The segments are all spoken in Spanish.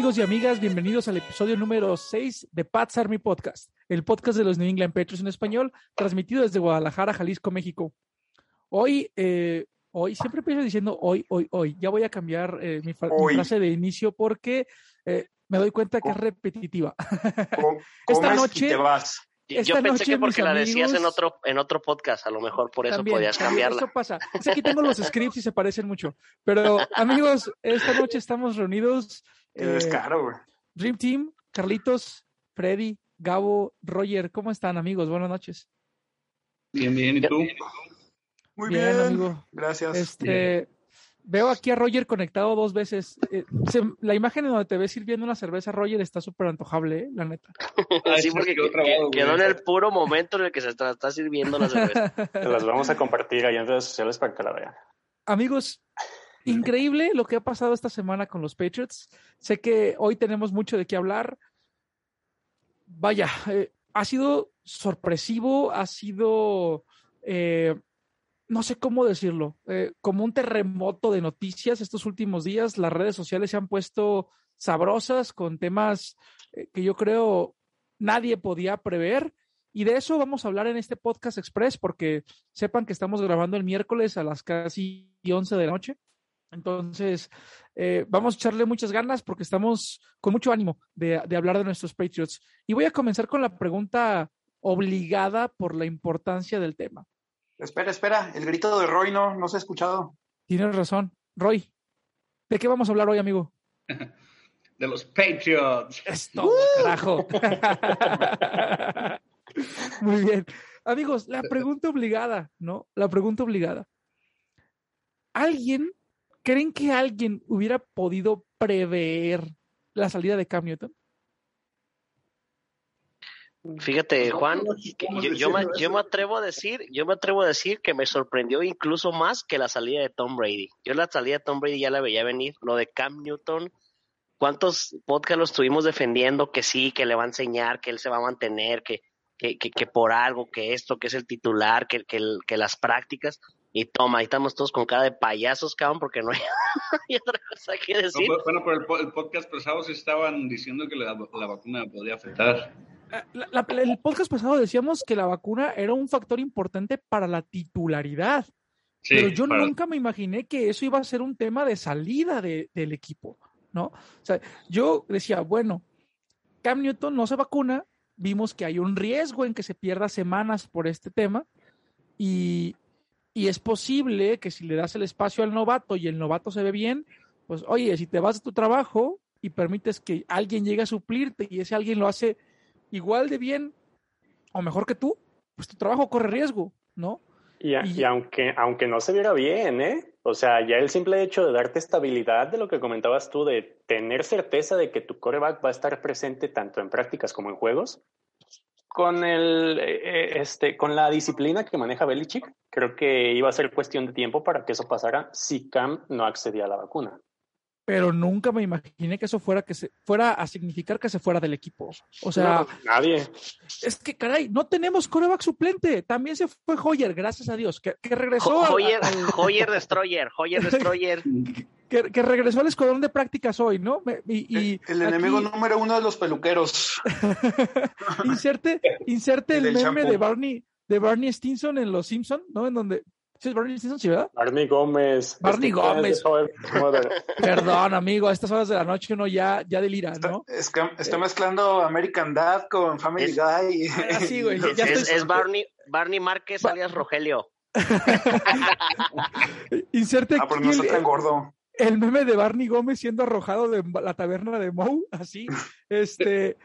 amigos y amigas? Bienvenidos al episodio número 6 de Pats Army Podcast, el podcast de los New England Patriots en español, transmitido desde Guadalajara, Jalisco, México. Hoy, eh, hoy, siempre empiezo diciendo hoy, hoy, hoy. Ya voy a cambiar eh, mi, frase de inicio porque eh, me doy cuenta que es repetitiva. Esta noche- te vas. Yo pensé noche, que porque la decías en otro, en otro podcast, a lo mejor por eso También, podías cambiarla. Eso pasa. Es que aquí tengo los scripts y se parecen mucho. Pero amigos, esta noche estamos reunidos. Qué eh, güey. Dream Team, Carlitos, Freddy, Gabo, Roger, ¿cómo están amigos? Buenas noches. Bien, bien, ¿y tú? Muy bien, bien, amigo. Gracias. Este, veo aquí a Roger conectado dos veces. Eh, se- la imagen en donde te ves sirviendo una cerveza, Roger, está súper antojable, ¿eh? la neta. Sí, porque quedó en el puro momento en el que se está, está sirviendo la cerveza. Te las vamos a compartir ahí en redes sociales para que la vean. Amigos, increíble lo que ha pasado esta semana con los Patriots. Sé que hoy tenemos mucho de qué hablar. Vaya, eh, ha sido sorpresivo, ha sido, eh, no sé cómo decirlo, eh, como un terremoto de noticias estos últimos días. Las redes sociales se han puesto sabrosas con temas eh, que yo creo nadie podía prever. Y de eso vamos a hablar en este podcast express, porque sepan que estamos grabando el miércoles a las casi 11 de la noche. Entonces, eh, vamos a echarle muchas ganas porque estamos con mucho ánimo de, de hablar de nuestros Patriots. Y voy a comenzar con la pregunta obligada por la importancia del tema. Espera, espera. El grito de Roy no, no se ha escuchado. Tienes razón. Roy, ¿de qué vamos a hablar hoy, amigo? De los Patriots. Es todo, carajo. Muy bien. Amigos, la pregunta obligada, ¿no? La pregunta obligada. ¿Alguien, creen que alguien hubiera podido prever la salida de Cam Newton? Fíjate, Juan, ¿Cómo- que cómo yo, yo me, decirlo yo eso? me atrevo a decir, yo me atrevo a decir que me sorprendió incluso más que la salida de Tom Brady. Yo la salida de Tom Brady ya la veía venir. Lo de Cam Newton, ¿cuántos podcasts lo estuvimos defendiendo que sí, que le va a enseñar, que él se va a mantener, que, que, que, que por algo, que esto, que es el titular, que, que, el- que las prácticas? Y toma, ahí estamos todos con cara de payasos, cabrón, porque no hay, hay otra cosa que decir. pues, bueno, pero el, po- el podcast pasado sí estaban diciendo que la, la vacuna podía afectar. La- la- el podcast pasado decíamos que la vacuna era un factor importante para la titularidad, Sí, pero yo para- nunca me imaginé que eso iba a ser un tema de salida de- del equipo, ¿no? O sea, yo decía, bueno, Cam Newton no se vacuna, vimos que hay un riesgo en que se pierda semanas por este tema y, y es posible que si le das el espacio al novato y el novato se ve bien, pues oye, si te vas de tu trabajo y permites que alguien llegue a suplirte y ese alguien lo hace igual de bien o mejor que tú, pues tu trabajo corre riesgo, ¿no? Y, a- Y- y aunque, aunque no se viera bien, ¿eh? O sea, ya el simple hecho de darte estabilidad de lo que comentabas tú, de tener certeza de que tu coreback va a estar presente tanto en prácticas como en juegos, con, el, eh, este, con la disciplina que maneja Belichick, creo que iba a ser cuestión de tiempo para que eso pasara si Cam no accedía a la vacuna. Pero nunca me imaginé que eso fuera que se fuera a significar que se fuera del equipo. O sea, No, nadie. es que caray, no tenemos coreback suplente. También se fue Hoyer, gracias a Dios, que, que regresó al- Hoyer, al- Hoyer Destroyer, Hoyer Destroyer. que, que regresó al escuadrón de prácticas hoy, ¿no? Y, y el aquí enemigo número uno de los peluqueros. inserte, inserte el meme shampoo. de Barney, de Barney Stinson en Los Simpson, ¿no? En donde ¿Sí es Barney Stinson, sí, verdad? Barney Gómez. Barney Este, Gómez. Perdón, amigo, a estas horas de la noche uno ya, ya delira, ¿no? Es que está mezclando American Dad con Family Es- Guy. Ah, sí, güey, ya Es, estoy- es Barney, Barney Márquez Ba- alias Rogelio. Inserte Ah, no el, está tan gordo. el meme de Barney Gómez siendo arrojado de la taberna de Moe, así. Este,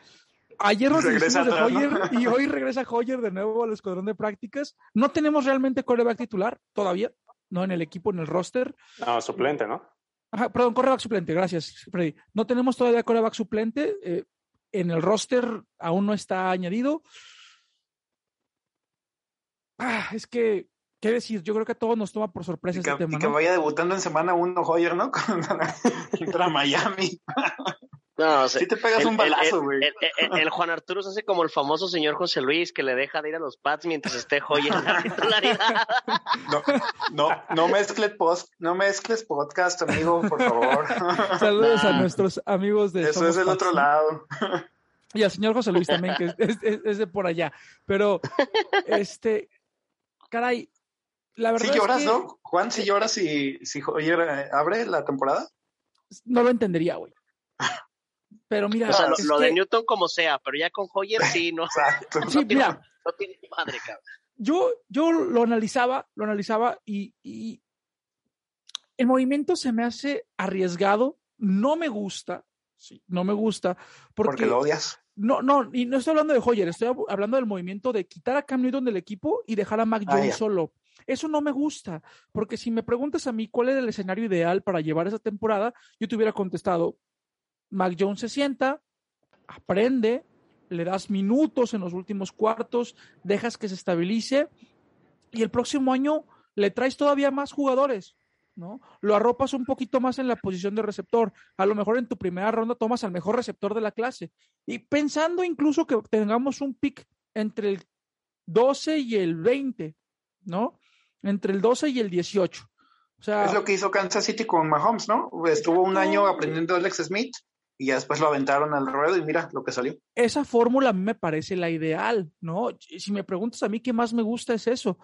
ayer nos deshicimos de. Hoyer y hoy regresa Hoyer de nuevo al escuadrón de prácticas. No tenemos realmente coreback titular todavía, no en el equipo, en el roster. No, suplente, ¿no? Ajá, perdón, coreback suplente, gracias, Freddy. No tenemos todavía coreback suplente. eh, en el roster aún no está añadido. Ah, es que, ¿qué decir? Yo creo que a todos nos toma por sorpresa Y este que, tema. y que vaya debutando en semana uno Hoyer, ¿no? Contra Miami. No, o sea, Sí te pegas el- un balazo, el- güey. El, el- el Juan Arturo se hace como el famoso señor José Luis que le deja de ir a los Pats mientras esté Hoyer en la titularidad. No, no, no mezcles post, no mezcles podcast, amigo, por favor. Saludos a nuestros amigos de Eso Somos es del Pats, otro lado. Y al señor José Luis también, que es, es- es- es de por allá. Pero, este, caray, la verdad Sí lloras, es que ¿no? Juan, si lloras si, si eh, abre la temporada. no lo entendería, güey. Pero mira, O sea, lo, de Newton como sea, pero ya con Hoyer sí, no, Exacto. Sí, no tiene, mira. no tiene madre, cabrón. yo, yo lo analizaba, lo analizaba y, y el movimiento se me hace arriesgado, no me gusta, sí, no me gusta, porque, Porque lo odias. no, no, y no estoy hablando de Hoyer, estoy hab- hablando del movimiento de quitar a Cam Newton del equipo y dejar a Mac Ah, Jones solo. Eso no me gusta, porque si me preguntas a mí cuál era el escenario ideal para llevar esa temporada, yo te hubiera contestado, Mac Jones se sienta, aprende, le das minutos en los últimos cuartos, dejas que se estabilice y el próximo año le traes todavía más jugadores, ¿no? Lo arropas un poquito más en la posición de receptor. A lo mejor en tu primera ronda tomas al mejor receptor de la clase. Y pensando incluso que tengamos un pick entre el 12 y el 20, ¿no? Entre el 12 y el 18. O sea, Es lo que hizo Kansas City con Mahomes, ¿no? Estuvo un año aprendiendo Alex Smith y ya después lo aventaron al ruedo y mira lo que salió. esa fórmula a mí me parece la ideal, ¿no? Si me preguntas a mí qué más me gusta es eso.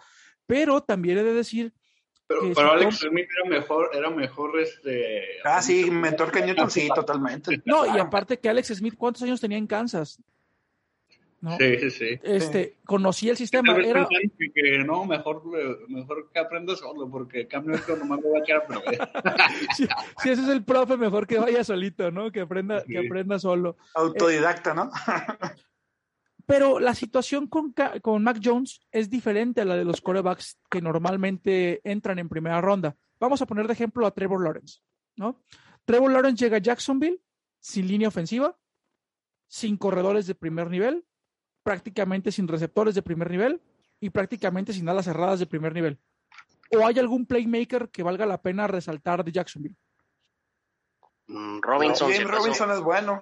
Pero también he de decir Pero, que pero si Alex Smith era mejor, era mejor este. Ah, sí, mentor que Newton, sí, totalmente. No, y aparte que Alex Smith, ¿cuántos años tenía en Kansas? ¿No? Sí, sí, sí. Este, conocía el sistema. Era, que, que no, mejor, mejor que aprenda solo, porque cambio esto nomás lo va a perder. si, si ese es el profe, mejor que vaya solito, ¿no? Que aprenda, que aprenda solo. Autodidacta, ¿no? Pero la situación con, con Mac Jones es diferente a la de los corebacks que normalmente entran en primera ronda. Vamos a poner de ejemplo a Trevor Lawrence, ¿no? Trevor Lawrence llega a Jacksonville sin línea ofensiva, sin corredores de primer nivel, prácticamente sin receptores de primer nivel y prácticamente sin alas cerradas de primer nivel. ¿O hay algún playmaker que valga la pena resaltar de Jacksonville? Mm, Robinson pasó. Robinson es bueno.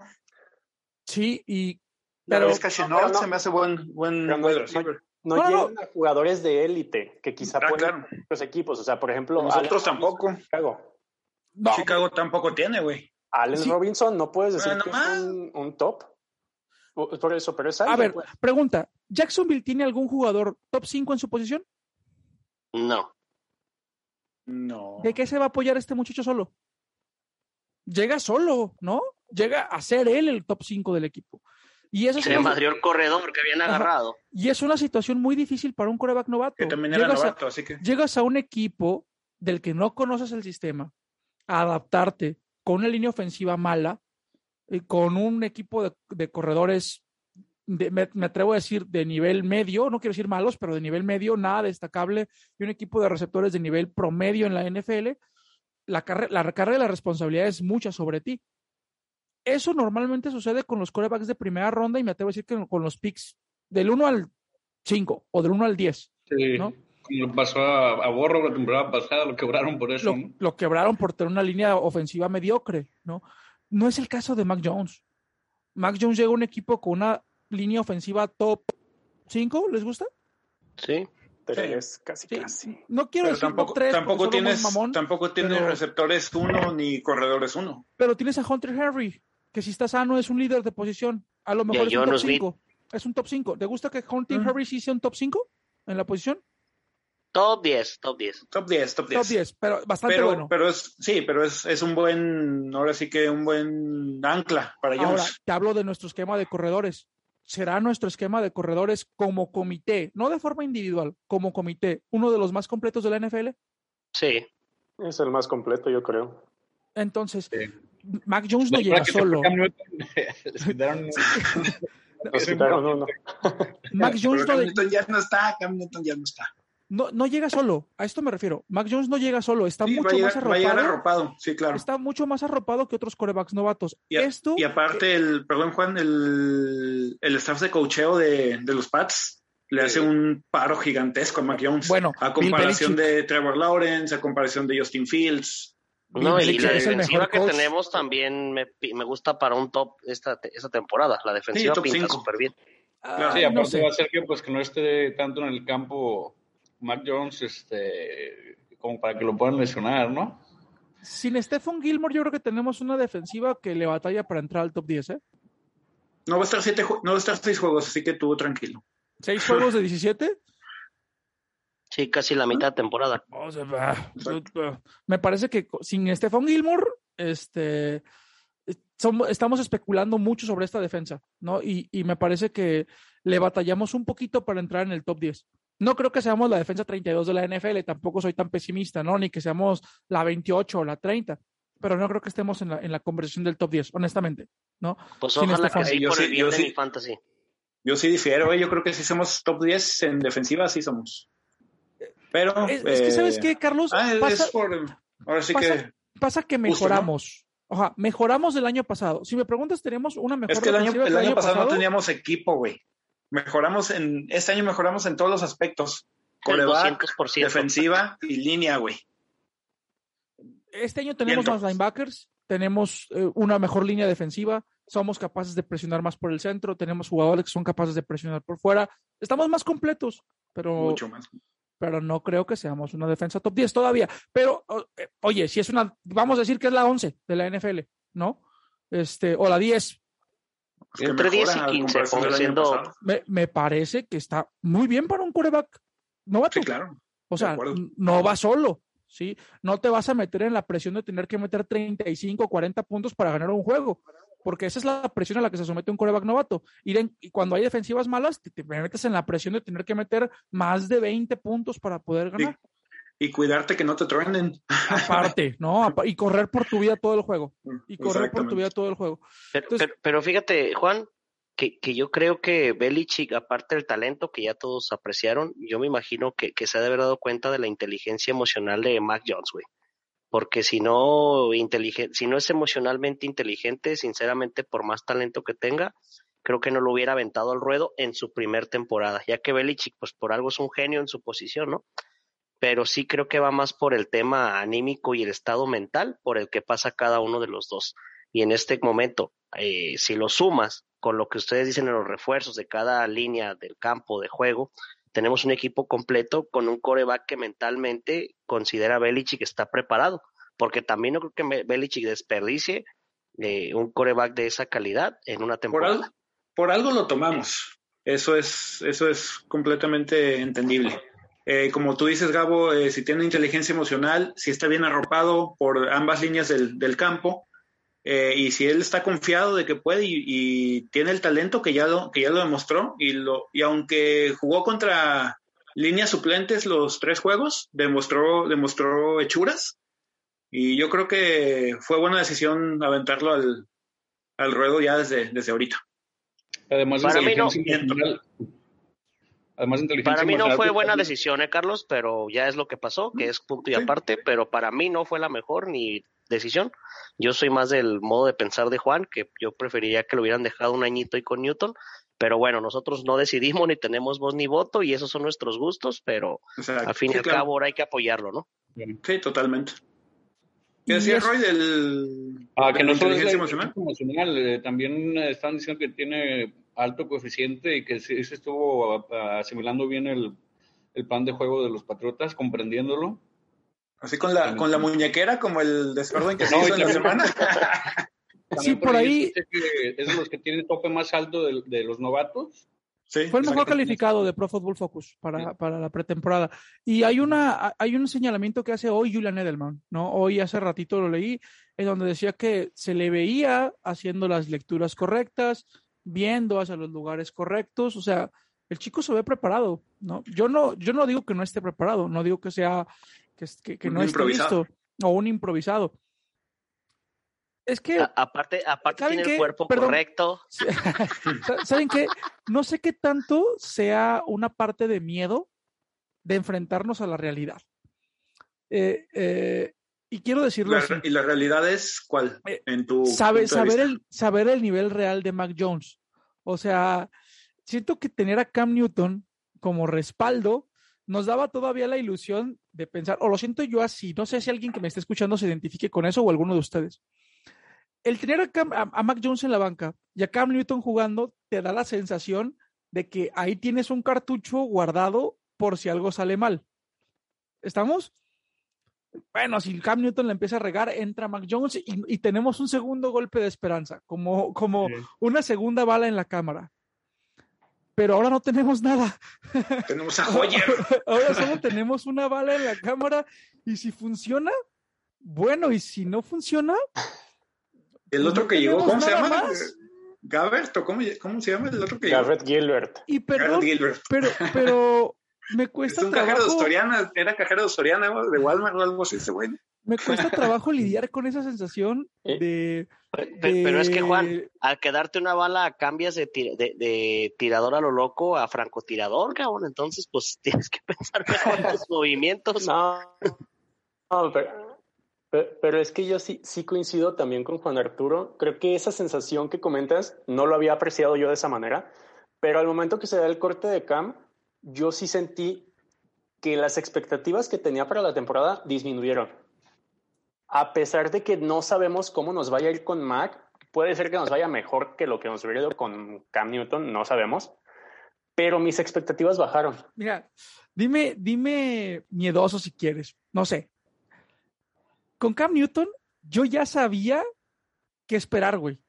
Sí, y Pero es pero no- se me hace buen, buen pero no- no- receiver. No, No, no, llegan a jugadores de élite que quizá Ah, puedan claro. los equipos. O sea, por ejemplo, Nosotros Allen tampoco. Chicago. no, Chicago tampoco tiene, güey. Allen Sí. Robinson no puedes decir Bueno, que es un, un top. Por eso, pero es a ver, pues. pregunta, ¿Jacksonville tiene algún jugador top 5 en su posición? No. No. ¿De qué se va a apoyar este muchacho solo? Llega solo, ¿no? Llega a ser él el top 5 del equipo. Y esa es Se una- el corredor que habían Ajá. agarrado. Y es una situación muy difícil para un coreback novato. Que también era llegas, novato, así que. a, llegas a un equipo del que no conoces el sistema, a adaptarte con una línea ofensiva mala, y con un equipo de, de corredores, de- me, me atrevo a decir, de nivel medio, no quiero decir malos, pero de nivel medio, nada destacable, y un equipo de receptores de nivel promedio en la NFL, la, carre- la carga de la responsabilidad es mucha sobre ti. Eso normalmente sucede con los corebacks de primera ronda y me atrevo a decir que con los picks del 1 al 5 o del 1 al 10. Sí. ¿no? Como pasó a, a Borro la temporada pasada, lo quebraron por eso. Lo, ¿no? lo quebraron por tener una línea ofensiva mediocre, ¿no? No es el caso de Mac Jones. Mac Jones llega a un equipo con una línea ofensiva top 5, ¿les gusta? Sí. Tres, casi, Sí. casi. No quiero Pero decir tampoco, top 3 tampoco tienes, mamón, tampoco tienes pero- receptores uno ni corredores uno. pero tienes a Hunter Henry, que si está sano es un líder de posición. A lo mejor es un top Smith. 5. Es un top 5. ¿Te gusta que Hunter Mm. Henry sí sea un top 5 en la posición? Top 10, top 10. Top 10, top 10. Top 10, pero bastante Pero, bueno. pero es, sí, pero es, es un buen, ahora sí que un buen ancla para Ahora, Jones. te hablo de nuestro esquema de corredores. será nuestro esquema de corredores como comité, no de forma individual, como comité, uno de los más completos de la NFL. Sí. Es el más completo, yo creo. Entonces, Sí. Mac Jones no llega solo. Mac Jones no, Cam Newton ya no está, Cam Newton ya no está. No, no llega solo. A esto me refiero. Mac Jones no llega solo. Está Sí, mucho más llegar, arropado. arropado, sí, claro. Está mucho más arropado que otros corebacks novatos. Y, a- Esto, y aparte, el, perdón Juan, el, el staff de cocheo de, de los Pats le hace un paro gigantesco a Mac Jones. Bueno, a comparación de Trevor Lawrence, a comparación de Justin Fields. No, y la defensiva que coach. tenemos también me, me gusta para un top esta, te- esta temporada. La defensiva top pinta súper bien. ah, Sí, no aparte sé. va a ser que pues que no esté tanto en el campo Mac Jones, este, como para que lo puedan lesionar, ¿no? Sin Stephen Gilmore, yo creo que tenemos una defensiva que le batalla para entrar al top 10, ¿eh? No va a estar siete, no va a estar seis juegos, así que tú tranquilo. Seis juegos de 17. Sí, casi la mitad de temporada. O sea, bah, bah, me parece que sin Stephen Gilmore, este, estamos especulando mucho sobre esta defensa, ¿no? Y, y me parece que le batallamos un poquito para entrar en el top 10. No creo que seamos la defensa 32 de la NFL, tampoco soy tan pesimista, ¿no? Ni que seamos la 28 o la 30, pero no creo que estemos en la, en la conversación del top 10, honestamente, ¿no? Pues Sin ojalá que sí Yo por sí- el bien yo de sí. mi fantasy. Yo sí difiero, ¿eh? yo creo que si somos top 10 en defensiva, sí somos. Pero. Es, es que, ¿sabes eh, qué, Carlos? Ah, es Pasa- por. Ahora sí pasa- que. pasa que Justo, ¿no? mejoramos. Mejoramos del año pasado. Si me preguntas, tenemos una mejor Es que el año, el año pasado, no teníamos equipo, güey. Mejoramos en. Este año mejoramos en todos los aspectos: coreback, 200%. defensiva y línea, güey. Este año tenemos más linebackers, tenemos eh, una mejor línea defensiva, somos capaces de presionar más por el centro, tenemos jugadores que son capaces de presionar por fuera. Estamos más completos, pero, Mucho más. pero no creo que seamos una defensa top 10 todavía. Pero, eh, oye, si es una, vamos a decir que es la 11 de la NFL, ¿no? Este, o la 10. Entre 10 mejora y a 15, comparación del año siendo-. Me, me parece que está muy bien para un coreback novato. Sí, claro. O sea, no va solo, ¿sí? No te vas a meter en la presión de tener que meter 35 o 40 puntos para ganar un juego, porque esa es la presión a la que se somete un coreback novato. En- y cuando hay defensivas malas, te, te metes en la presión de tener que meter más de 20 puntos para poder ganar. Y cuidarte que no te truenen. Aparte, ¿no? Y correr por tu vida todo el juego. Y correr por tu vida todo el juego. Pero, Entonces- pero, pero fíjate, Juan, que, que yo creo que Belichick, aparte del talento que ya todos apreciaron, yo me imagino que, que se ha de haber dado cuenta de la inteligencia emocional de Mac Jones, güey. Porque si no, si no es emocionalmente inteligente, sinceramente, por más talento que tenga, creo que no lo hubiera aventado al ruedo en su primer temporada, ya que Belichick, pues por algo es un genio en su posición, ¿no? Pero sí creo que va más por el tema anímico y el estado mental por el que pasa cada uno de los dos. Y en este momento, eh, si lo sumas con lo que ustedes dicen en los refuerzos de cada línea del campo de juego, tenemos un equipo completo con un coreback que mentalmente considera Belichick que está preparado, porque también no creo que Belichick desperdicie eh, un coreback de esa calidad en una Por temporada. algo, por algo lo tomamos. Eso es, eso es completamente entendible. Eh, como tú dices, Gabo, eh, si tiene inteligencia emocional, si está bien arropado por ambas líneas del, del campo, eh, y si él está confiado de que puede y, y tiene el talento que ya lo, que ya lo demostró, y, lo, y aunque jugó contra líneas suplentes los tres juegos, demostró, demostró hechuras, y yo creo que fue buena decisión aventarlo al, al ruedo ya desde, desde ahorita. Además, Para mí no. Inteligencia emocional. Además, inteligencia Para mí no fue buena también- decisión, ¿eh, Carlos? Pero ya es lo que pasó, que es punto y Sí. aparte, pero para mí no fue la mejor ni decisión. Yo soy más del modo de pensar de Juan, que yo preferiría que lo hubieran dejado un añito ahí con Newton, pero bueno, nosotros no decidimos ni tenemos voz ni voto y esos son nuestros gustos, pero O sea, al fin y al claro. cabo ahora hay que apoyarlo, ¿no? Sí, totalmente. Y ¿Qué decía es- Roy del Ah, que de inteligencia emocional? emocional, eh, también eh, están diciendo que tiene alto coeficiente y que sí se estuvo asimilando bien el, el plan de juego de los Patriotas, comprendiéndolo. Así con la, con la muñequera como el desorden que se No, hizo en la semana. Sí, por ahí- es de los que tienen el tope más alto de, de los novatos. Sí, Fue el mejor calificado de Pro Football Focus para, para la pretemporada. Y hay una hay un señalamiento que hace hoy Julian Edelman, ¿no? Hoy hace ratito lo leí, en donde decía que se le veía haciendo las lecturas correctas, viendo hacia los lugares correctos, o sea, el chico se ve preparado, ¿no? Yo no, yo no digo que no esté preparado, no digo que sea, que, que, que Un no esté listo, o un improvisado. Es que, A- aparte, aparte ¿Saben tiene qué? el cuerpo Perdón. correcto. Sa- ¿saben qué? No sé qué tanto sea una parte de miedo de enfrentarnos a la realidad. Eh, eh, y quiero decirlo La- así. ¿Y la realidad es cuál? Eh, En tu sabe- punto de saber, vista? el, saber el nivel real de Mac Jones. O sea, siento que tener a Cam Newton como respaldo nos daba todavía la ilusión de pensar, o lo siento yo así, no sé si alguien que me esté escuchando se identifique con eso o alguno de ustedes. El tener a, Cam- a- Mac Jones en la banca y a Cam Newton jugando te da la sensación de que ahí tienes un cartucho guardado por si algo sale mal. ¿Estamos? Bueno, si Cam Newton le empieza a regar, entra Mac Jones y, y tenemos un segundo golpe de esperanza, como, como Sí. una segunda bala en la cámara. Pero ahora no tenemos nada. Tenemos a Hoyer. Ahora solo tenemos una bala en la cámara y si funciona, bueno, y si no funciona, El otro no que llegó, ¿cómo se llama? más. Gabert, ¿o cómo, cómo se llama el otro que llegó? Gilbert. y perdón, Garrett Gilbert. pero, pero me Es cuesta un cajero de trabajo, Soriana, era cajero de Soriana, ¿no? de Walmart o algo así, ese güey. me cuesta trabajo lidiar con esa sensación Eh, de, Pe- Pero es que, Juan, al quedarte una bala cambias de, tira- de, de tirador a lo loco a francotirador, cabrón. Entonces, pues tienes que pensar mejor tus movimientos. No, no, pero, pe- pero es que yo sí, sí coincido también con Juan Arturo. Creo que esa sensación que comentas no lo había apreciado yo de esa manera, pero al momento que se da el corte de Cam, yo sí sentí que las expectativas que tenía para la temporada disminuyeron. A pesar de que no sabemos cómo nos vaya a ir con Mac, puede ser que nos vaya mejor que lo que nos hubiera ido con Cam Newton, no sabemos, pero mis expectativas bajaron. Mira, dime, dime miedoso si quieres, no sé. Con Cam Newton, yo ya sabía qué esperar, güey.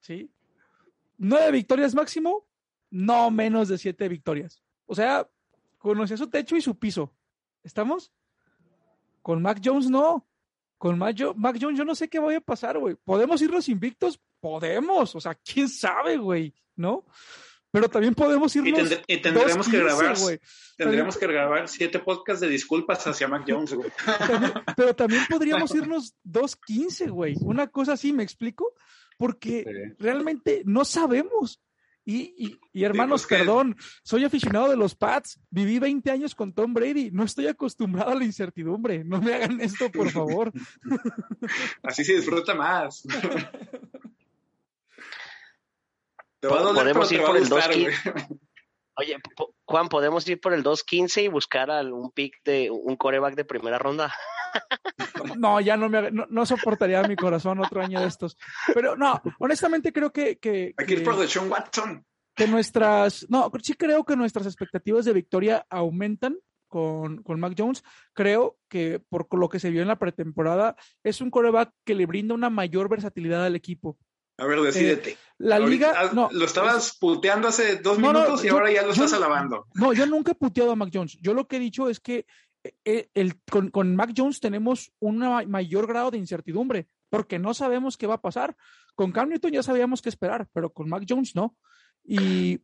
¿Sí? Nueve victorias máximo, no menos de siete victorias. O sea, conocía su techo y su piso. ¿Estamos? Con Mac Jones no. Con Mac, Jo- Mac Jones yo no sé qué vaya a pasar, güey. ¿Podemos irnos invictos? Podemos. O sea, quién sabe, güey, ¿no? Pero también podemos Y, irnos tendr- y tendremos que 2-15, grabar, tendremos que grabar siete podcasts de disculpas hacia Mac Jones, güey. Pero también podríamos irnos 2.15, güey. Una cosa así, ¿me explico? Porque Sí. realmente no sabemos. Y, y, y, hermanos, perdón, soy aficionado de los Pats, viví 20 años con Tom Brady, no estoy acostumbrado a la incertidumbre, no me hagan esto, por favor. Así se disfruta más. Te va a doler, Podemos pero ir te va por a el gustar, 2-15. Oye, Juan, ¿podemos ir por el 2.15 y buscar a un pick de un coreback de primera ronda? No, ya no me haga- no, no soportaría mi corazón otro año de estos. Pero no, honestamente creo que, que, Hay que ir por Deshaun Watson. que nuestras, no, sí creo que nuestras expectativas de victoria aumentan con, con Mac Jones. Creo que por lo que se vio en la pretemporada, es un coreback que le brinda una mayor versatilidad al equipo. A ver, decídete. La Ahorita- liga, ah, no, lo estabas puteando hace dos No, no, minutos y yo- ahora ya lo yo- estás alabando. no, yo nunca he puteado a Mac Jones. Yo lo que he dicho es que eh, el, con, con Mac Jones tenemos un mayor grado de incertidumbre porque no sabemos qué va a pasar. Con Cam Newton ya sabíamos qué esperar, pero con Mac Jones no. Y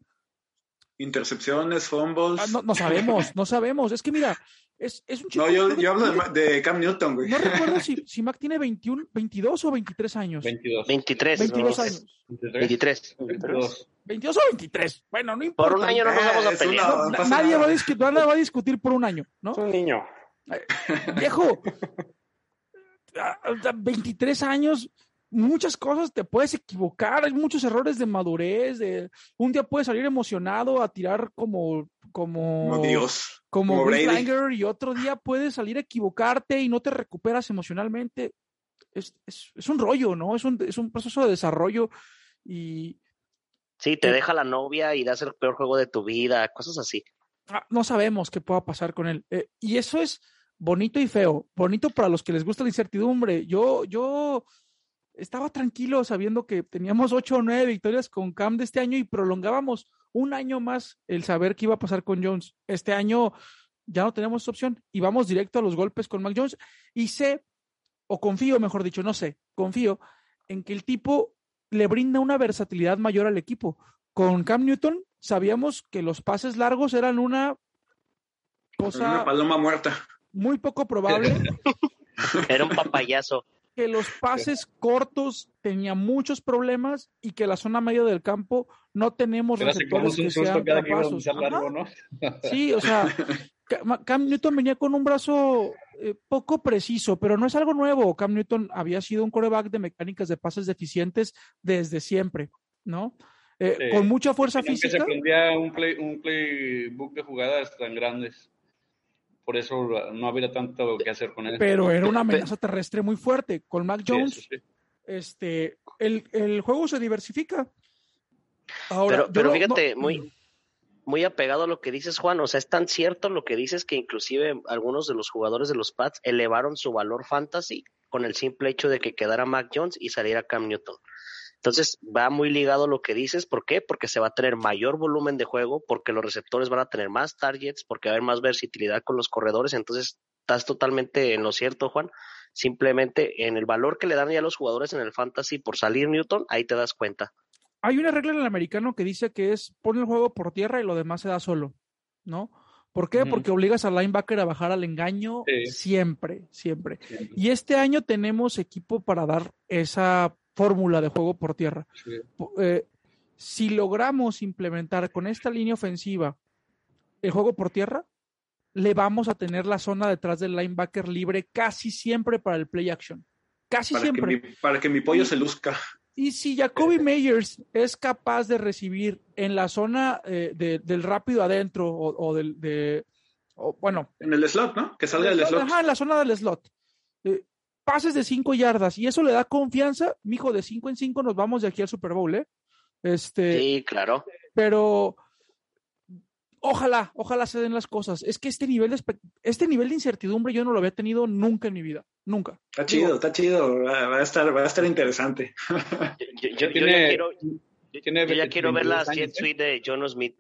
Intercepciones, fumbles. ah, no, no sabemos, no sabemos. Es que mira, es, es un chico. no, yo, yo hablo de, de Cam Newton, güey. No recuerdo si, si Mac tiene 21, 22 o 23 años. 22. 23. 22 ¿no? años. 23. 22. 22 o 23. Bueno, no importa. Por un año no nos vamos a es pelear. una- No, nadie, nada. va a discutir, nadie va a discutir por un año, ¿no? Es un niño. Viejo, ah, ah, 23 años, muchas cosas te puedes equivocar, hay muchos errores de madurez, de un día puedes salir emocionado a tirar como como Como Dios. como, como. Langer, y otro día puedes salir a equivocarte y no te recuperas emocionalmente. Es, es, es un rollo, ¿no? Es un, es un proceso de desarrollo y Sí, te deja la novia y das el peor juego de tu vida, cosas así. ah, no sabemos qué pueda pasar con él. Eh, y eso es bonito y feo. Bonito para los que les gusta la incertidumbre. Yo, yo estaba tranquilo sabiendo que teníamos ocho o nueve victorias con Cam de este año y prolongábamos un año más el saber qué iba a pasar con Jones. Este año ya no tenemos esa opción y vamos directo a los golpes con Mac Jones. Y sé, o confío, mejor dicho, no sé, confío en que el tipo le brinda una versatilidad mayor al equipo. Con Cam Newton sabíamos que los pases largos eran una cosa Una paloma muerta. muy poco probable, Era un papayazo. Que los pases cortos tenían muchos problemas y que la zona medio del campo no tenemos Pero receptores que sean capaces. ¿no? Sí, o sea, Cam- Newton venía con un brazo eh, poco preciso, pero no es algo nuevo. Cam Newton había sido un coreback de mecánicas de pases deficientes desde siempre, ¿no? Eh, Sí. Con mucha fuerza Tenían que física. se prendía un, play, un playbook de jugadas tan grandes. Por eso no había tanto que hacer con él. pero era una amenaza terrestre muy fuerte. Con Mac Jones, sí. este, el, el juego se diversifica. Ahora, Pero, yo pero no- fíjate, no- muy, muy apegado a lo que dices, Juan. O sea, es tan cierto lo que dices que inclusive algunos de los jugadores de los Pats elevaron su valor fantasy con el simple hecho de que quedara Mac Jones y saliera Cam Newton. Entonces va muy ligado a lo que dices. ¿Por qué? Porque se va a tener mayor volumen de juego, porque los receptores van a tener más targets, porque va a haber más versatilidad con los corredores. Entonces estás totalmente en lo cierto, Juan. Simplemente en el valor que le dan ya los jugadores en el fantasy por salir Newton, ahí te das cuenta. hay una regla en el americano que dice que es pon el juego por tierra y lo demás se da solo, ¿no? ¿Por qué? Porque obligas al linebacker a bajar al engaño Sí. siempre, siempre. Siempre. Y este año tenemos equipo para dar esa fórmula de juego por tierra. Sí. Eh, si logramos implementar con esta línea ofensiva el juego por tierra, le vamos a tener la zona detrás del linebacker libre casi siempre para el play action. Casi Para que, siempre. mi, para que mi pollo se luzca. Y si Jacoby Meyers es capaz de recibir en la zona eh, de- del rápido adentro o, o del, de, o, bueno, En el slot, ¿no? Que salga del slot. Ajá, en la zona del slot. Eh, pases de cinco yardas y eso le da confianza, mijo, de cinco en cinco nos vamos de aquí al Super Bowl, ¿eh? Este, Sí, claro. pero ojalá, ojalá se den las cosas. Es que este nivel de, este nivel de incertidumbre yo no lo había tenido nunca en mi vida, nunca. Está chido, está chido. Va, a estar, va a estar interesante. Yo, yo- yo ya quiero, tiene yo ya quiero ver la 22 años, jet suite de John Smith.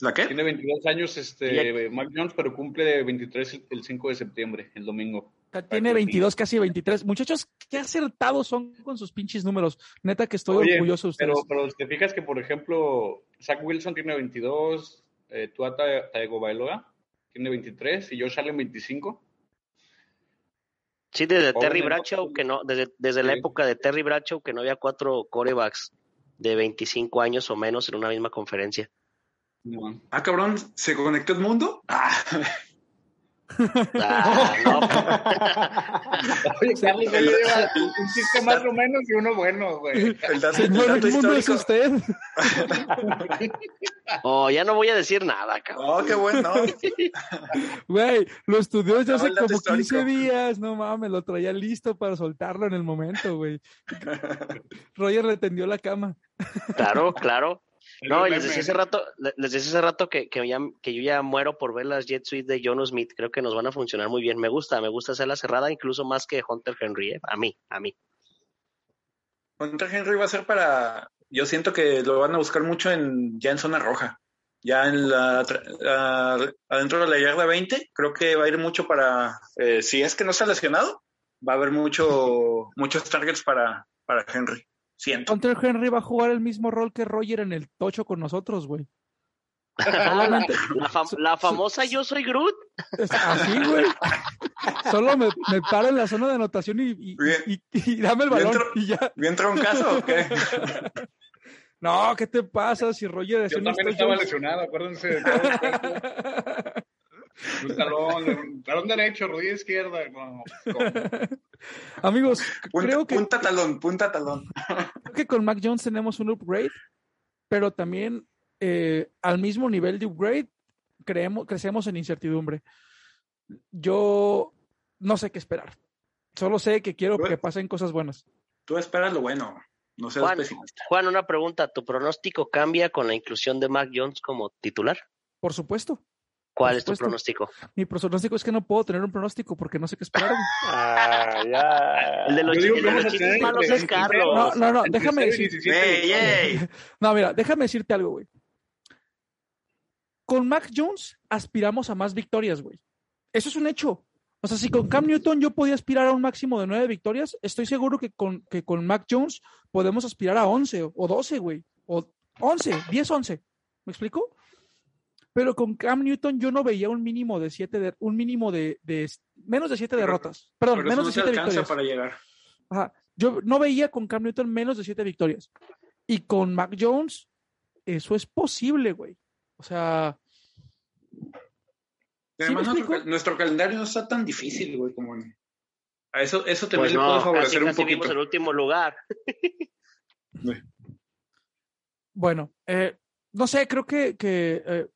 ¿La qué? Tiene 22 años este Mac Jones, pero cumple 23 el- el 5 de septiembre, el domingo. Tiene que 22, casi 23. Muchachos, qué acertados son con sus pinches números. Neta que estoy Oye, orgulloso de ustedes. Pero, pero te fijas que, por ejemplo, Zach Wilson tiene 22, eh, Tua Ta- Tagovailoa tiene 23 y Josh Allen 25. Sí, desde Terry. Bradshaw, que no, desde, desde la época de Terry Bradshaw, que no había cuatro corebacks de 25 años o menos en una misma conferencia. No. Ah, cabrón, ¿se conectó el mundo? Ah, Ah, no, Oye, Carlos, ya lleva un chiste más o menos y uno bueno, güey. el dato, Señor, el dato mundo es usted. oh, ya no voy a decir nada, cabrón. Oh, qué bueno. Güey, lo estudió desde No, hace como 15 histórico. días. No mames, lo traía listo para soltarlo en el momento, güey. Roger le tendió la cama. Claro, claro. No, y les decía hace rato, le- les decía hace rato que, que, ya, que yo ya muero por ver las Jet Suite de John Smith. Creo que nos van a funcionar muy bien. Me gusta, me gusta hacerla cerrada, incluso más que Hunter Henry, ¿eh? A mí, a mí. Contra Henry va a ser para. Yo siento que lo van a buscar mucho en ya en zona roja. Ya en la- adentro de la yarda 20, creo que va a ir mucho para. eh, si es que no está lesionado, va a haber mucho muchos targets para, para Henry. Siento. Hunter Henry va a jugar el mismo rol que Roger en el tocho con nosotros, güey. Solamente, La, fam- la famosa Yo Soy Groot. es así, güey. Solo me, me paro en la zona de anotación y, y, Bien. y- y dame el Bien balón tro- y ya. ¿Bien troncazo o qué? No, ¿qué te pasa si Roger Yo también estaba lesionado, acuérdense. de. Un talón, un talón derecho, rodilla izquierda. Amigos, Punta, creo que, punta talón, punta talón. creo que con Mac Jones tenemos un upgrade, pero también eh, al mismo nivel de upgrade creemos, crecemos en incertidumbre. Yo no sé qué esperar. Solo sé que quiero que pasen cosas buenas. Tú esperas lo bueno, no seas Juan, pesimista. Juan, una pregunta. ¿Tu pronóstico cambia con la inclusión de Mac Jones como titular? Por supuesto. ¿Cuál es tu pronóstico? Mi pronóstico es que no puedo tener un pronóstico porque no sé qué esperar. Ah, ya. El de los, digo el de los chistes malos es 26, Carlos. No, no, no, déjame 0 y decir. 17. ¡Ey, ey! No, mira, déjame decirte algo, güey. Con Mac Jones aspiramos a más victorias, güey. Eso es un hecho. O sea, si con Cam Newton yo podía aspirar a un máximo de nueve victorias, estoy seguro que con, que con Mac Jones podemos aspirar a 11 o 12, güey. O 11, 10, 11. ¿Me explico? Pero con Cam Newton yo no veía un mínimo de siete, de, un mínimo de, de menos de siete Pero- derrotas. Perdón, Pero menos de siete victorias. para llegar. Ajá. Yo no veía con Cam Newton menos de siete victorias. Y con Mac Jones, eso es posible, güey. O sea, Y ¿Sí Además, nuestro, calendario no está tan difícil, güey, como en- a eso, eso también Pues le puede casi, favorecer un casi vimos poquito. el último lugar. bueno, eh, no sé, creo que, que eh,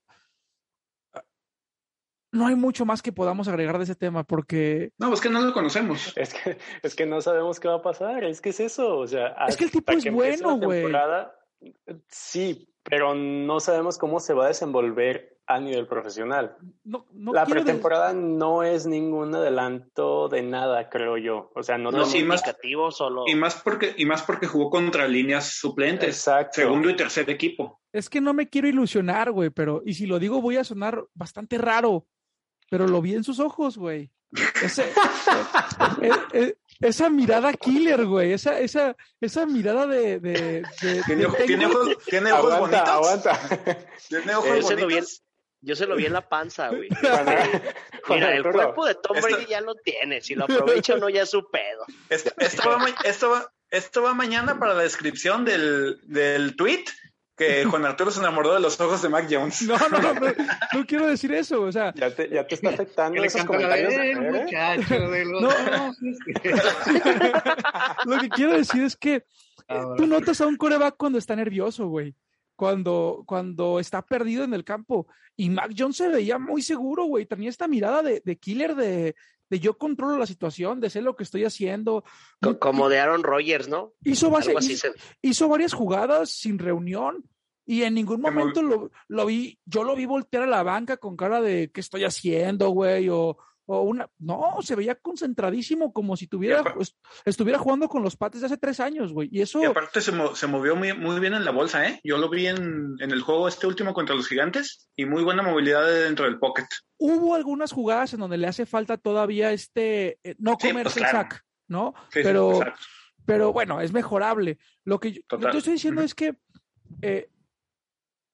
no hay mucho más que podamos agregar de ese tema porque No, es que no lo conocemos. Es que, es que no sabemos qué va a pasar, es que es eso, o sea, Es que el tipo es bueno, güey. Sí, pero no sabemos cómo se va a desenvolver a nivel profesional. no, no la de- pretemporada no es ningún adelanto de nada, creo yo. O sea, no, No, es indicativo, solo. Y más porque, y más porque jugó contra líneas suplentes. Exacto. Segundo y tercer equipo. Es que no me quiero ilusionar, güey, pero, y si lo digo voy a sonar bastante raro, pero lo vi en sus ojos, güey. Ese- eh, eh, esa mirada killer, güey, esa, esa, esa mirada de... de, de- Tiene, de ojo- tengo- tiene ojos, tiene ojos Aguanta, bonitos. aguanta. Tiene ojos Yo se lo vi en- bonitos. Yo se lo vi en la panza, güey. Juan Mira, el cuerpo de Tom Brady ya lo tiene. Si lo aprovecha o no, ya es su pedo. Esto, esto va, esto, va, esto va mañana para la descripción del, del tweet que Juan Arturo se enamoró de los ojos de Mac Jones. No, no, no, no, no quiero decir eso, o sea, Ya te, ya te está afectando esos comentarios. de, de "El Fer, ¿eh? muchacho de los No, ojos". lo que quiero decir es que Ah, tú notas a un coreback cuando está nervioso, güey. Cuando, cuando está perdido en el campo. Y Mac Jones se veía muy seguro, güey. Tenía esta mirada de, de killer de, de yo controlo la situación, de sé lo que estoy haciendo. Co- Como de Aaron Rodgers, ¿no? Hizo, base- hizo, se- hizo varias jugadas sin reunión. Y en ningún momento lo, lo vi, yo lo vi voltear a la banca con cara de ¿qué estoy haciendo, güey? O, o una, no, se veía concentradísimo como si tuviera, pues, estuviera jugando con los pates de hace tres años, güey. Y eso, Y aparte se, mo- se movió muy, muy bien en la bolsa, ¿eh? Yo lo vi en, en el juego este último contra los gigantes y muy buena movilidad de dentro del pocket. hubo algunas jugadas en donde le hace falta todavía este, eh, no Sí, comerse pues, el sack, ¿no? Sí, pero, pero bueno, es mejorable. Lo que yo, lo que Total. yo estoy diciendo es que eh,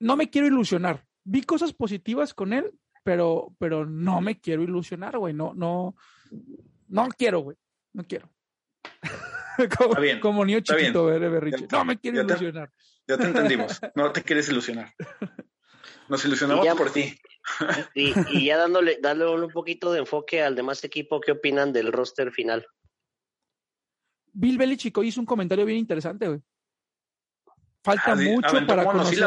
no me quiero ilusionar. Vi cosas positivas con él, pero, pero no me quiero ilusionar, güey. No, no, no quiero, güey. No quiero. como, Está bien, como niño está bien. chiquito. Ya- No me quiero ya te- ilusionar. Ya te entendimos. No te quieres ilusionar. Nos ilusionamos ya- por ti. Y, y ya dándole, dándole un poquito de enfoque al demás equipo, ¿qué opinan del roster final? Bill Belichick hoy hizo un comentario bien interesante, güey. Falta mucho para conocer.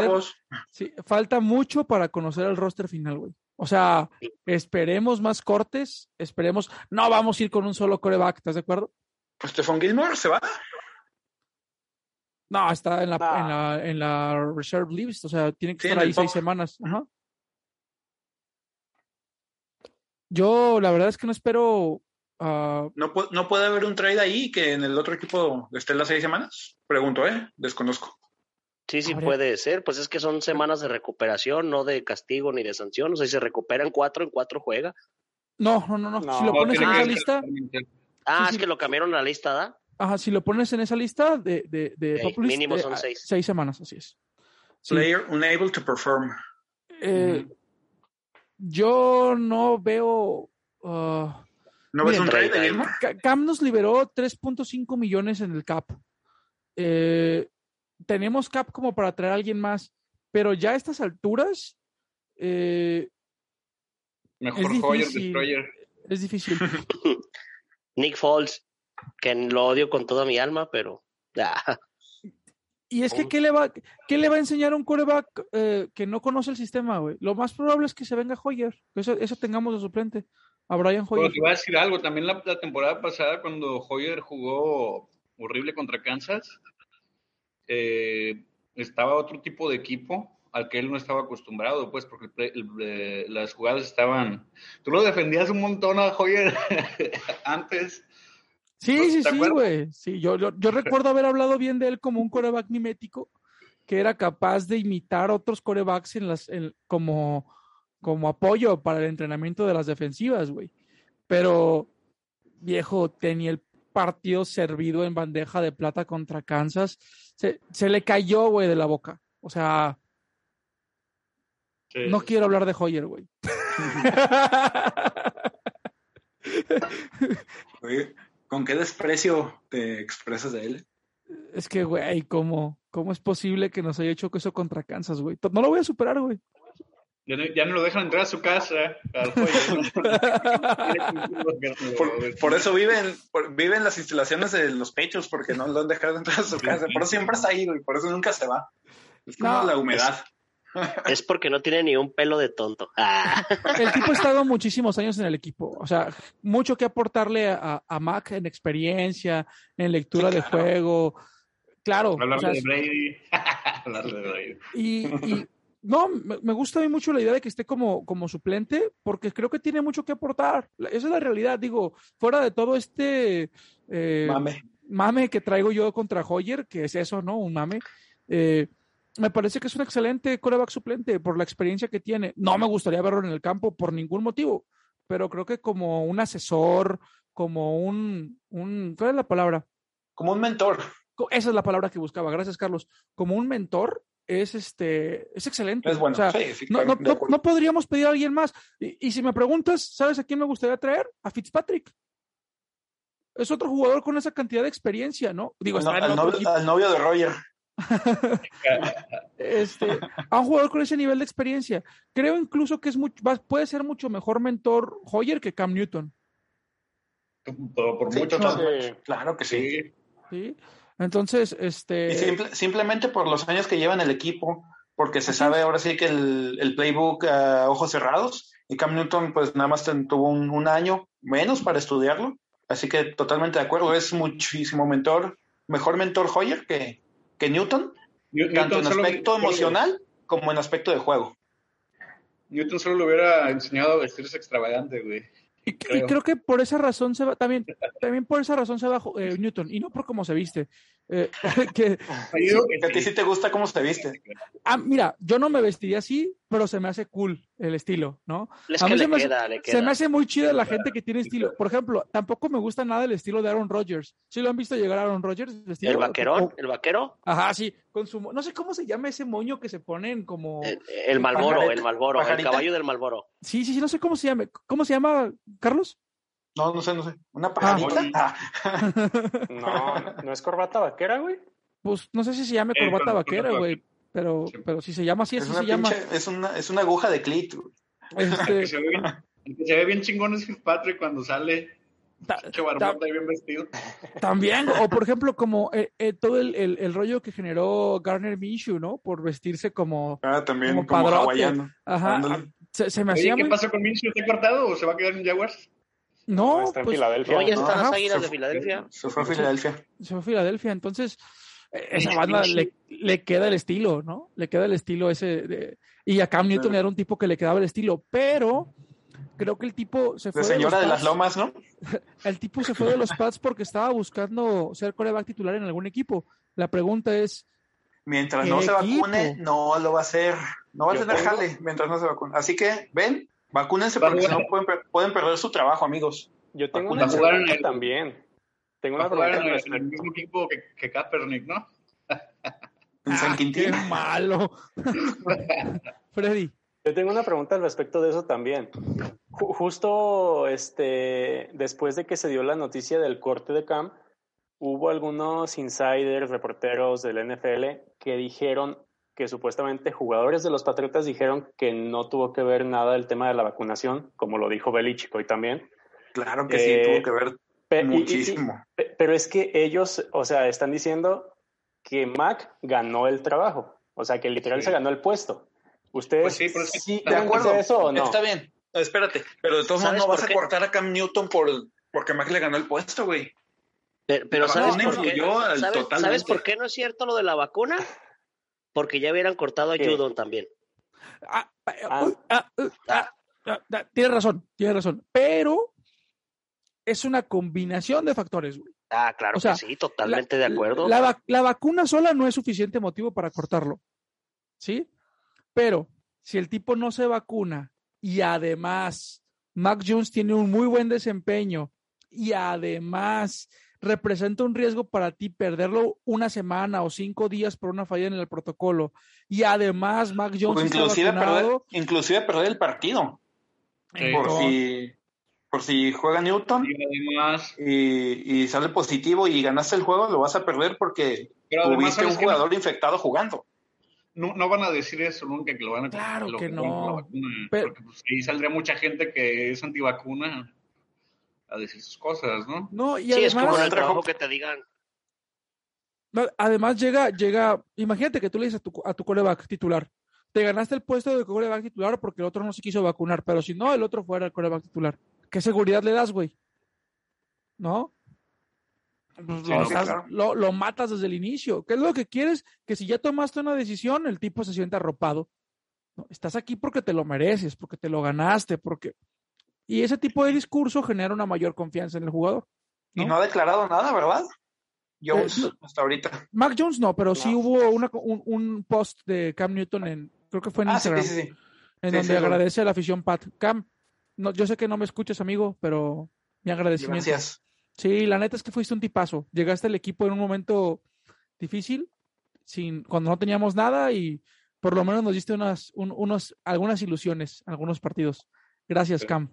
Sí, falta mucho para conocer el roster final, güey. O sea, esperemos más cortes, esperemos. No vamos a ir con un solo coreback, ¿estás de acuerdo? Pues Stephon Gilmore se va. No, está en la, Ah. en la, en la reserve list, o sea, tiene que Sí, estar ahí seis semanas. Ajá. Yo, la verdad es que no espero. ah, ¿No, ¿No puede haber un trade ahí que en el otro equipo esté las seis semanas? Pregunto, ¿eh? Desconozco. Sí, sí puede ser, pues es que son semanas de recuperación, no de castigo ni de sanción. O sea, si se recuperan cuatro, en cuatro juega. no, no, no, no. No, Si lo pones en esa que- lista, Ah, Sí, es sí. que lo cambiaron a la lista, ¿da? ajá, si lo pones en esa lista de, de, de mínimo eh, son ah, seis. seis semanas, así es. Sí. Player unable to perform. Eh, Yo no veo. ah, ¿No ves un trade Cam nos liberó 3.5 millones en el cap. Eh, tenemos cap como para traer a alguien más, pero ya a estas alturas eh, Mejor Es Hoyer difícil. Destroyer. es difícil. Nick Foles, que lo odio con toda mi alma, pero. ah, Y es que, ¿qué le va, qué le va a enseñar a un coreback eh, que no conoce el sistema, güey? Lo más probable es que se venga Hoyer, que eso, eso tengamos de suplente, a Brian Pero Hoyer. te voy a decir algo, también la, la temporada pasada cuando Hoyer jugó horrible contra Kansas, eh, estaba otro tipo de equipo al que él no estaba acostumbrado, pues, porque el play- el, eh, las jugadas estaban... Tú lo defendías un montón a Hoyer antes. Sí, ¿No? sí, ¿Te sí, güey. Sí, yo, yo, yo recuerdo haber hablado bien de él como un coreback mimético que era capaz de imitar otros corebacks en las, en- como, como apoyo para el entrenamiento de las defensivas, güey. pero viejo, tenía el partido servido en bandeja de plata contra Kansas. Se, se le cayó, güey, de la boca. O sea, Sí. no quiero hablar de Hoyer, güey. Oye, ¿Con qué desprecio te expresas de él? es que, güey, ¿cómo, ¿cómo es posible que nos haya hecho eso contra Kansas, güey? No lo voy a superar, güey. Ya no, ya no lo dejan entrar a su casa. al. Por, por eso viven, por- viven las instalaciones de los pechos, porque no lo han dejado entrar a su casa. Por eso siempre está ahí, güey. Por eso nunca se va. Es como No, la humedad. Es porque no tiene ni un pelo de tonto. Ah, El tipo ha estado muchísimos años en el equipo. O sea, mucho que aportarle a, a Mac en experiencia, en lectura Sí, de juego. Claro. o Hablarle sea, de Brady. Hablarle de Brady. y, y no, me, me gusta a mí mucho la idea de que esté como, como suplente, porque creo que tiene mucho que aportar. Esa es la realidad. Digo, fuera de todo este eh, Mame. mame que traigo yo contra Hoyer, que es eso, ¿no? Un mame. eh, me parece que es un excelente coreback suplente por la experiencia que tiene. No me gustaría verlo en el campo por ningún motivo, pero creo que como un asesor, como un, un ¿cuál es la palabra? Como un mentor. Esa es la palabra que buscaba. Gracias, Carlos. Como un mentor es este, es excelente. Es bueno. O sea, Sí, sí, no, claro, no- no- podríamos pedir a alguien más. Y, y si me preguntas, ¿sabes a quién me gustaría traer? A Fitzpatrick. Es otro jugador con esa cantidad de experiencia, ¿no? Digo, Al, al novio, equipo. al novio de Roger. este, a un jugador con ese nivel de experiencia. Creo incluso que es mucho, puede ser mucho mejor mentor Hoyer que Cam Newton. Por, por Sí, mucho no, más. Sí. Claro que sí. Sí. Entonces, este. Y simple- simplemente por los años que lleva en el equipo, porque se sabe ahora sí que el, el playbook a ojos cerrados, y Cam Newton pues nada más ten- tuvo un, un año menos para estudiarlo, así que totalmente de acuerdo, es muchísimo mentor, mejor mentor Hoyer que, que Newton, Newton tanto en aspecto solo- emocional como en aspecto de juego. Newton solo le hubiera enseñado a vestirse extravagante, güey. Y, y creo. creo que por esa razón se va, también, también por esa razón se va eh, Newton, y no por cómo se viste. Eh, que, a ti sí. te gusta cómo se viste. ah, mira, yo no me vestiría así, pero se me hace cool el estilo, ¿no? es A que mí le se me hace- queda, le Se queda. me hace muy chida la gente que tiene estilo. Por ejemplo, tampoco me gusta nada el estilo de Aaron Rodgers. ¿Sí lo han visto llegar a Aaron Rodgers? vestido? El vaquerón, O- el vaquero, Ajá, sí. Con su, no sé cómo se llama ese moño que se ponen como. el, el Malboro, el Malboro, el caballo del Malboro. Sí, sí, sí, no sé cómo se llama. ¿Cómo se llama, Carlos? No, no sé, no sé. ¿Una pajarita? oye. Ah, No, no es corbata vaquera, güey. Pues no sé si se llama Eh, corbata vaquera, güey. Pero, Sí. pero si se llama así, es, así una se llama. es, una, es una aguja de clit. güey. El que Este, se ve bien, el que se ve bien chingón es Fitzpatrick cuando sale. ta- y bien vestido. también, o por ejemplo, como eh, eh, todo el, el- el rollo que generó Garner Minshew, ¿no? Por vestirse como. Ah, también Como como, padrote. hawaiano. Ajá. Se, se me Oye, hacía ¿qué muy- pasó con Minshew? ¿Está cortado o se va a quedar en Jaguars? No, está en pues, Filadelfia. ¿no? están las águilas de Filadelfia. Se fue a Filadelfia. se fue a Filadelfia, entonces eh, esa banda le, le queda el estilo, ¿no? Le queda el estilo ese de- y a Cam Newton Claro. era un tipo que le quedaba el estilo, pero creo que el tipo se fue De de señora los de las Pats- lomas, ¿no? el tipo se fue de los Pats porque estaba buscando ser coreback titular en algún equipo. La pregunta es, Mientras ¿Qué no se equipo? vacune, no lo va a hacer. No va a tener jale mientras no se vacune. Así que, ven, vacúnense porque si no pueden, per- pueden perder su trabajo, amigos. Yo tengo una a jugar en pregunta el- también. Tengo una pregunta en al el, en el respecto. mismo equipo que, que Kaepernick, ¿no? En San "Ah, qué malo. Freddy, Yo tengo una pregunta al respecto de eso también. Ju- justo este, después de que se dio la noticia del corte de Cam, hubo algunos insiders, reporteros del NFL que dijeron que supuestamente jugadores de los Patriotas dijeron que no tuvo que ver nada el tema de la vacunación, como lo dijo Belichick hoy también. Claro que Eh, sí, tuvo que ver Pe- y- y- y- muchísimo. Pe- Pero es que ellos, o sea, están diciendo que Mac ganó el trabajo. O sea, que literal Sí. se ganó el puesto. ¿Ustedes Pues sí, pero es que- sí de acuerdo. eso o no? Está bien. Espérate. Pero de todos modos ¿Sabes no vas a cortar a Cam Newton por porque Mac le ganó el puesto, güey. Pero, pero ¿sabes por qué? influyó al- ¿Sabes. ¿Sabes por qué no es cierto lo de la vacuna? Porque ya hubieran cortado a. Judon también. ah, tienes razón, tienes razón, pero es una combinación de factores, güey. Ah, claro O sea, que sí, totalmente de acuerdo. La, la vacuna sola no es suficiente motivo para cortarlo. ¿Sí? Pero si el tipo no se vacuna y además Mac Jones tiene un muy buen desempeño y además representa un riesgo para ti perderlo una semana o cinco días por una falla en el protocolo. Y además, Mac Jones. inclusive, perder, inclusive perder el partido. por, si, por si juega Newton y, sale positivo y ganaste el juego, lo vas a perder porque tuviste un jugador infectado jugando. No, no, van a decir eso nunca, que lo van a Claro que, no. porque pues, ahí saldría mucha gente que es antivacuna a decir sus cosas, ¿no? No, y sí, además, es como en el trabajo que te digan. Además llega, llega, imagínate que tú le dices a tu, a tu coreback titular, te ganaste el puesto de coreback titular porque el otro no se quiso vacunar, pero si no, el otro fuera el coreback titular. ¿Qué seguridad le das, güey? ¿No? Pues lo, lo, matas desde el inicio. ¿Qué es lo que quieres? Que si ya tomaste una decisión, el tipo se sienta arropado. ¿No? Estás aquí porque te lo mereces, porque te lo ganaste, porque y ese tipo de discurso genera una mayor confianza en el jugador. Y no ha declarado nada, ¿verdad? Jones, eh, hasta ahorita. Mac Jones no, pero sí hubo una, un, post de Cam Newton en, creo que fue en ah, Instagram, sí, sí, en donde agradece a la afición Pat. Cam, no, yo sé que no me escuchas, amigo, pero mi agradecimiento. Gracias. Sí, la neta es que fuiste un tipazo. Llegaste al equipo en un momento difícil, sin, cuando no teníamos nada y por lo menos nos diste unas, unos, algunas ilusiones, algunos partidos. Gracias, Cam.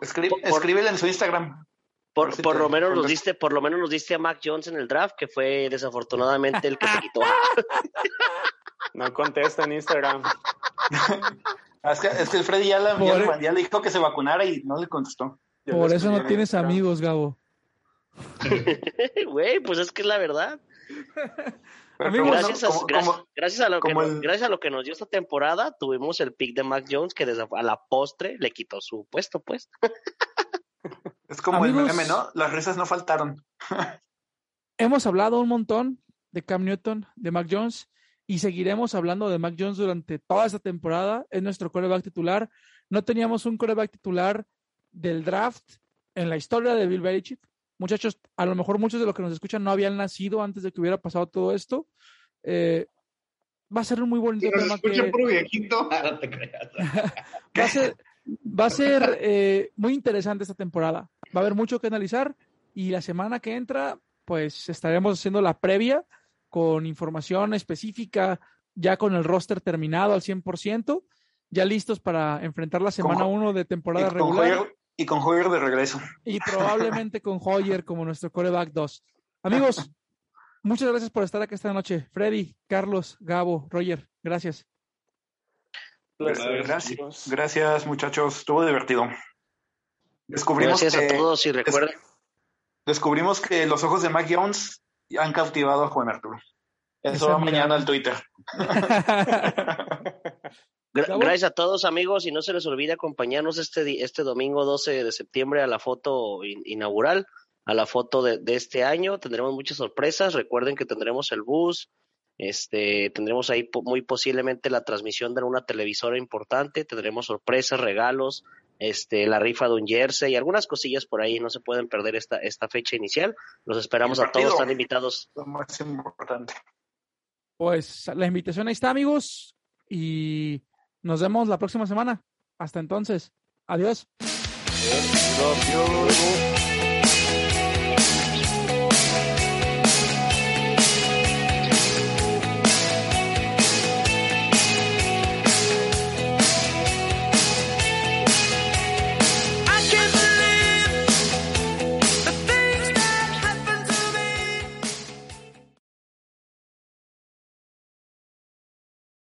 Escríbele en su Instagram. Por, por lo menos nos diste, por lo menos nos diste a Mac Jones en el draft, que fue desafortunadamente el que te quitó. No contesta en Instagram. es, que, es que el Freddy ya, le, dijo que se vacunara y no le contestó. por eso no tienes amigos, Gabo. Güey, pues es que es la verdad. Gracias, a, gracias, a lo que nos, gracias a lo que nos dio esta temporada, tuvimos el pick de Mac Jones que desde a la postre le quitó su puesto, pues. Es como el meme, ¿no? Las risas no faltaron. hemos hablado un montón de Cam Newton, de Mac Jones, y seguiremos hablando de Mac Jones durante toda esta temporada. Es nuestro coreback titular. No teníamos un coreback titular del draft en la historia de Bill Belichick muchachos, a lo mejor muchos de los que nos escuchan no habían nacido antes de que hubiera pasado todo esto. Eh, va a ser un muy bonito tema. Que... va a ser, va a ser eh, muy interesante esta temporada. Va a haber mucho que analizar y la semana que entra, pues estaremos haciendo la previa con información específica, ya con el roster terminado al 100%, ya listos para enfrentar la semana 1 de temporada regular. Y con Hoyer de regreso. Y probablemente con Hoyer como nuestro coreback 2. Amigos, muchas gracias por estar aquí esta noche. Freddy, Carlos, Gabo, Roger, gracias. Gracias, gracias muchachos, estuvo divertido. Descubrimos gracias a todos y recuerden. Descubrimos que los ojos de Mac Jones han cautivado a Juan Arturo. Eso va mañana al Twitter. Gracias a todos amigos y no se les olvide acompañarnos este, este domingo 12 de septiembre a la foto inaugural, a la foto de, este año. Tendremos muchas sorpresas. Recuerden que tendremos el bus, este, tendremos ahí muy posiblemente la transmisión de una televisora importante, tendremos sorpresas, regalos, este, la rifa de un jersey y algunas cosillas por ahí. No se pueden perder esta, esta fecha inicial. Los esperamos a todos, están invitados. Lo más importante. Pues la invitación ahí está, amigos. Y nos vemos la próxima semana. Hasta entonces. Adiós.